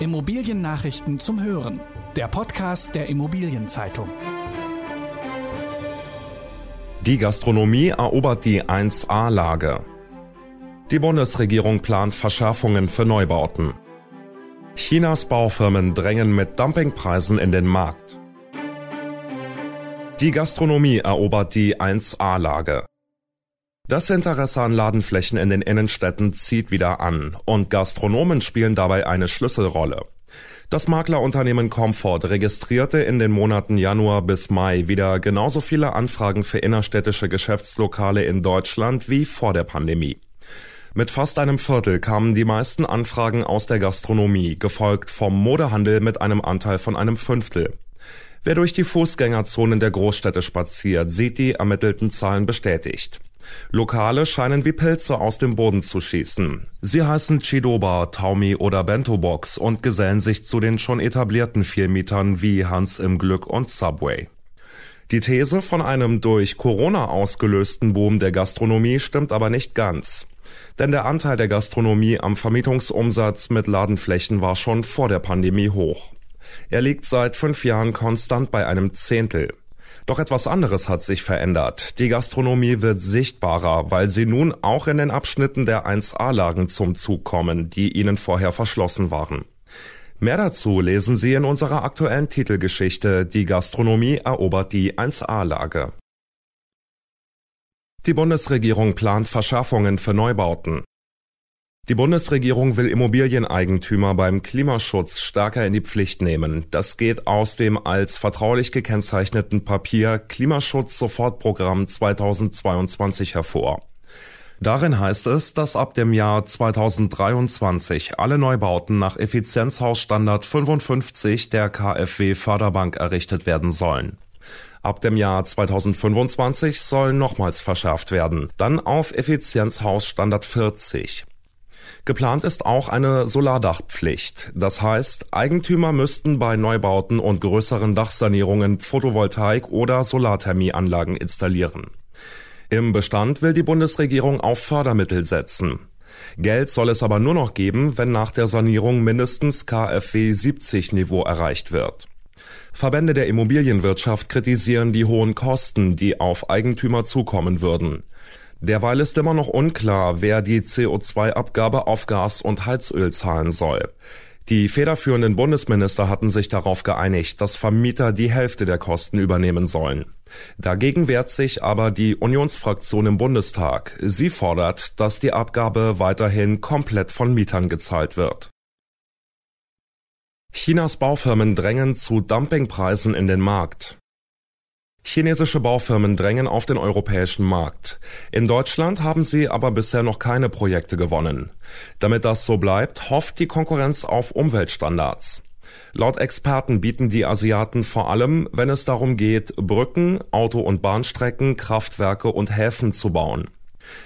Immobiliennachrichten zum Hören. Der Podcast der Immobilienzeitung. Die Gastronomie erobert die 1A-Lage. Die Bundesregierung plant Verschärfungen für Neubauten. Chinas Baufirmen drängen mit Dumpingpreisen in den Markt. Die Gastronomie erobert die 1A-Lage. Das Interesse an Ladenflächen in den Innenstädten zieht wieder an und Gastronomen spielen dabei eine Schlüsselrolle. Das Maklerunternehmen Comfort registrierte in den Monaten Januar bis Mai wieder genauso viele Anfragen für innerstädtische Geschäftslokale in Deutschland wie vor der Pandemie. Mit fast einem Viertel kamen die meisten Anfragen aus der Gastronomie, gefolgt vom Modehandel mit einem Anteil von einem Fünftel. Wer durch die Fußgängerzonen der Großstädte spaziert, sieht die ermittelten Zahlen bestätigt. Lokale scheinen wie Pilze aus dem Boden zu schießen. Sie heißen Chidoba, Taumi oder Bento Box und gesellen sich zu den schon etablierten Vielmietern wie Hans im Glück und Subway. Die These von einem durch Corona ausgelösten Boom der Gastronomie stimmt aber nicht ganz. Denn der Anteil der Gastronomie am Vermietungsumsatz mit Ladenflächen war schon vor der Pandemie hoch. Er liegt seit fünf Jahren konstant bei einem Zehntel. Doch etwas anderes hat sich verändert. Die Gastronomie wird sichtbarer, weil sie nun auch in den Abschnitten der 1A-Lagen zum Zug kommen, die ihnen vorher verschlossen waren. Mehr dazu lesen Sie in unserer aktuellen Titelgeschichte Die Gastronomie erobert die 1A-Lage. Die Bundesregierung plant Verschärfungen für Neubauten. Die Bundesregierung will Immobilieneigentümer beim Klimaschutz stärker in die Pflicht nehmen. Das geht aus dem als vertraulich gekennzeichneten Papier Klimaschutz Sofortprogramm 2022 hervor. Darin heißt es, dass ab dem Jahr 2023 alle Neubauten nach Effizienzhausstandard 55 der KfW Förderbank errichtet werden sollen. Ab dem Jahr 2025 sollen nochmals verschärft werden, dann auf Effizienzhausstandard 40. Geplant ist auch eine Solardachpflicht. Das heißt, Eigentümer müssten bei Neubauten und größeren Dachsanierungen Photovoltaik- oder Solarthermieanlagen installieren. Im Bestand will die Bundesregierung auf Fördermittel setzen. Geld soll es aber nur noch geben, wenn nach der Sanierung mindestens KfW 70 Niveau erreicht wird. Verbände der Immobilienwirtschaft kritisieren die hohen Kosten, die auf Eigentümer zukommen würden. Derweil ist immer noch unklar, wer die CO2-Abgabe auf Gas und Heizöl zahlen soll. Die federführenden Bundesminister hatten sich darauf geeinigt, dass Vermieter die Hälfte der Kosten übernehmen sollen. Dagegen wehrt sich aber die Unionsfraktion im Bundestag. Sie fordert, dass die Abgabe weiterhin komplett von Mietern gezahlt wird. Chinas Baufirmen drängen zu Dumpingpreisen in den Markt. Chinesische Baufirmen drängen auf den europäischen Markt. In Deutschland haben sie aber bisher noch keine Projekte gewonnen. Damit das so bleibt, hofft die Konkurrenz auf Umweltstandards. Laut Experten bieten die Asiaten vor allem, wenn es darum geht, Brücken, Auto- und Bahnstrecken, Kraftwerke und Häfen zu bauen.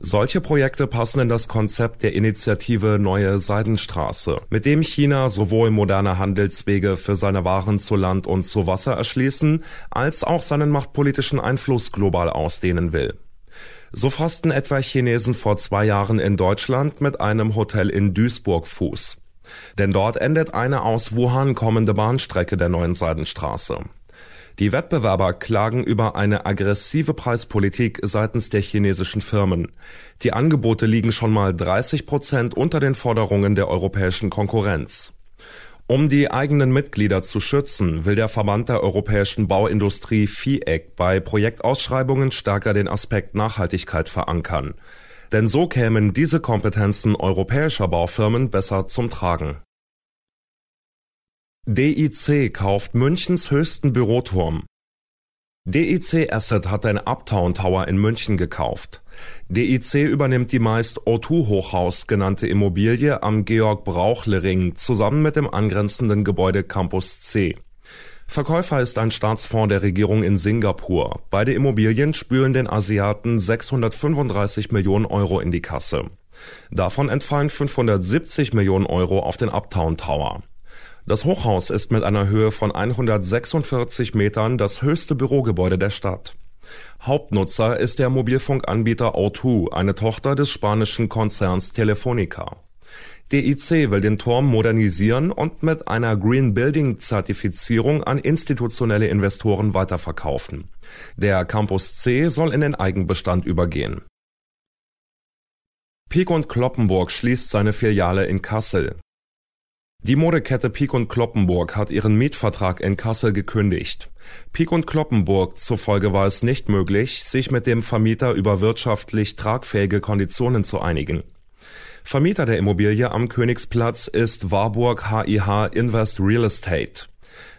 Solche Projekte passen in das Konzept der Initiative Neue Seidenstraße, mit dem China sowohl moderne Handelswege für seine Waren zu Land und zu Wasser erschließen, als auch seinen machtpolitischen Einfluss global ausdehnen will. So fassten etwa Chinesen vor zwei Jahren in Deutschland mit einem Hotel in Duisburg Fuß. Denn dort endet eine aus Wuhan kommende Bahnstrecke der neuen Seidenstraße. Die Wettbewerber klagen über eine aggressive Preispolitik seitens der chinesischen Firmen. Die Angebote liegen schon mal 30 Prozent unter den Forderungen der europäischen Konkurrenz. Um die eigenen Mitglieder zu schützen, will der Verband der europäischen Bauindustrie FIEC bei Projektausschreibungen stärker den Aspekt Nachhaltigkeit verankern. Denn so kämen diese Kompetenzen europäischer Baufirmen besser zum Tragen. DIC kauft Münchens höchsten Büroturm. DIC Asset hat den Uptown Tower in München gekauft. DIC übernimmt die meist O2 Hochhaus genannte Immobilie am Georg Brauchle Ring zusammen mit dem angrenzenden Gebäude Campus C. Verkäufer ist ein Staatsfonds der Regierung in Singapur. Beide Immobilien spülen den Asiaten 635 Millionen Euro in die Kasse. Davon entfallen 570 Millionen Euro auf den Uptown Tower. Das Hochhaus ist mit einer Höhe von 146 Metern das höchste Bürogebäude der Stadt. Hauptnutzer ist der Mobilfunkanbieter O2, eine Tochter des spanischen Konzerns Telefonica. DIC will den Turm modernisieren und mit einer Green Building Zertifizierung an institutionelle Investoren weiterverkaufen. Der Campus C soll in den Eigenbestand übergehen. Pieck und Kloppenburg schließt seine Filiale in Kassel. Die Modekette Pieck und Kloppenburg hat ihren Mietvertrag in Kassel gekündigt. Pieck und Kloppenburg zufolge war es nicht möglich, sich mit dem Vermieter über wirtschaftlich tragfähige Konditionen zu einigen. Vermieter der Immobilie am Königsplatz ist Warburg HIH Invest Real Estate.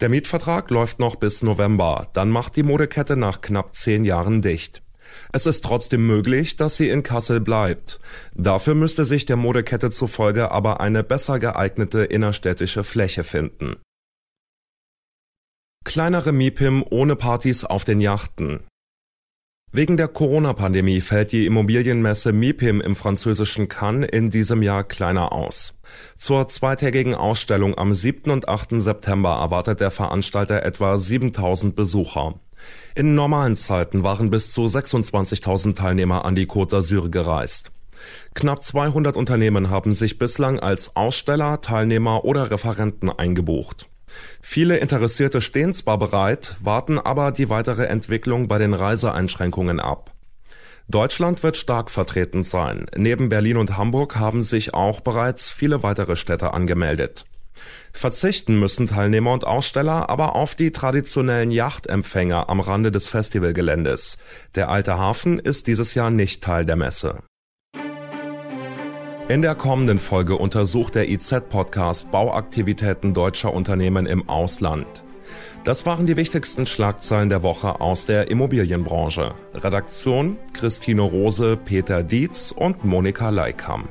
Der Mietvertrag läuft noch bis November, dann macht die Modekette nach knapp zehn Jahren dicht. Es ist trotzdem möglich, dass sie in Kassel bleibt. Dafür müsste sich der Modekette zufolge aber eine besser geeignete innerstädtische Fläche finden. Kleinere MIPIM ohne Partys auf den Yachten. Wegen der Corona-Pandemie fällt die Immobilienmesse MIPIM im französischen Cannes in diesem Jahr kleiner aus. Zur zweitägigen Ausstellung am 7. und 8. September erwartet der Veranstalter etwa 7000 Besucher. In normalen Zeiten waren bis zu 26.000 Teilnehmer an die Côte d'Azur gereist. Knapp 200 Unternehmen haben sich bislang als Aussteller, Teilnehmer oder Referenten eingebucht. Viele Interessierte stehen zwar bereit, warten aber die weitere Entwicklung bei den Reiseeinschränkungen ab. Deutschland wird stark vertreten sein. Neben Berlin und Hamburg haben sich auch bereits viele weitere Städte angemeldet. Verzichten müssen Teilnehmer und Aussteller aber auf die traditionellen Yachtempfänger am Rande des Festivalgeländes. Der alte Hafen ist dieses Jahr nicht Teil der Messe. In der kommenden Folge untersucht der IZ-Podcast Bauaktivitäten deutscher Unternehmen im Ausland. Das waren die wichtigsten Schlagzeilen der Woche aus der Immobilienbranche. Redaktion Christine Rose, Peter Dietz und Monika Leikam.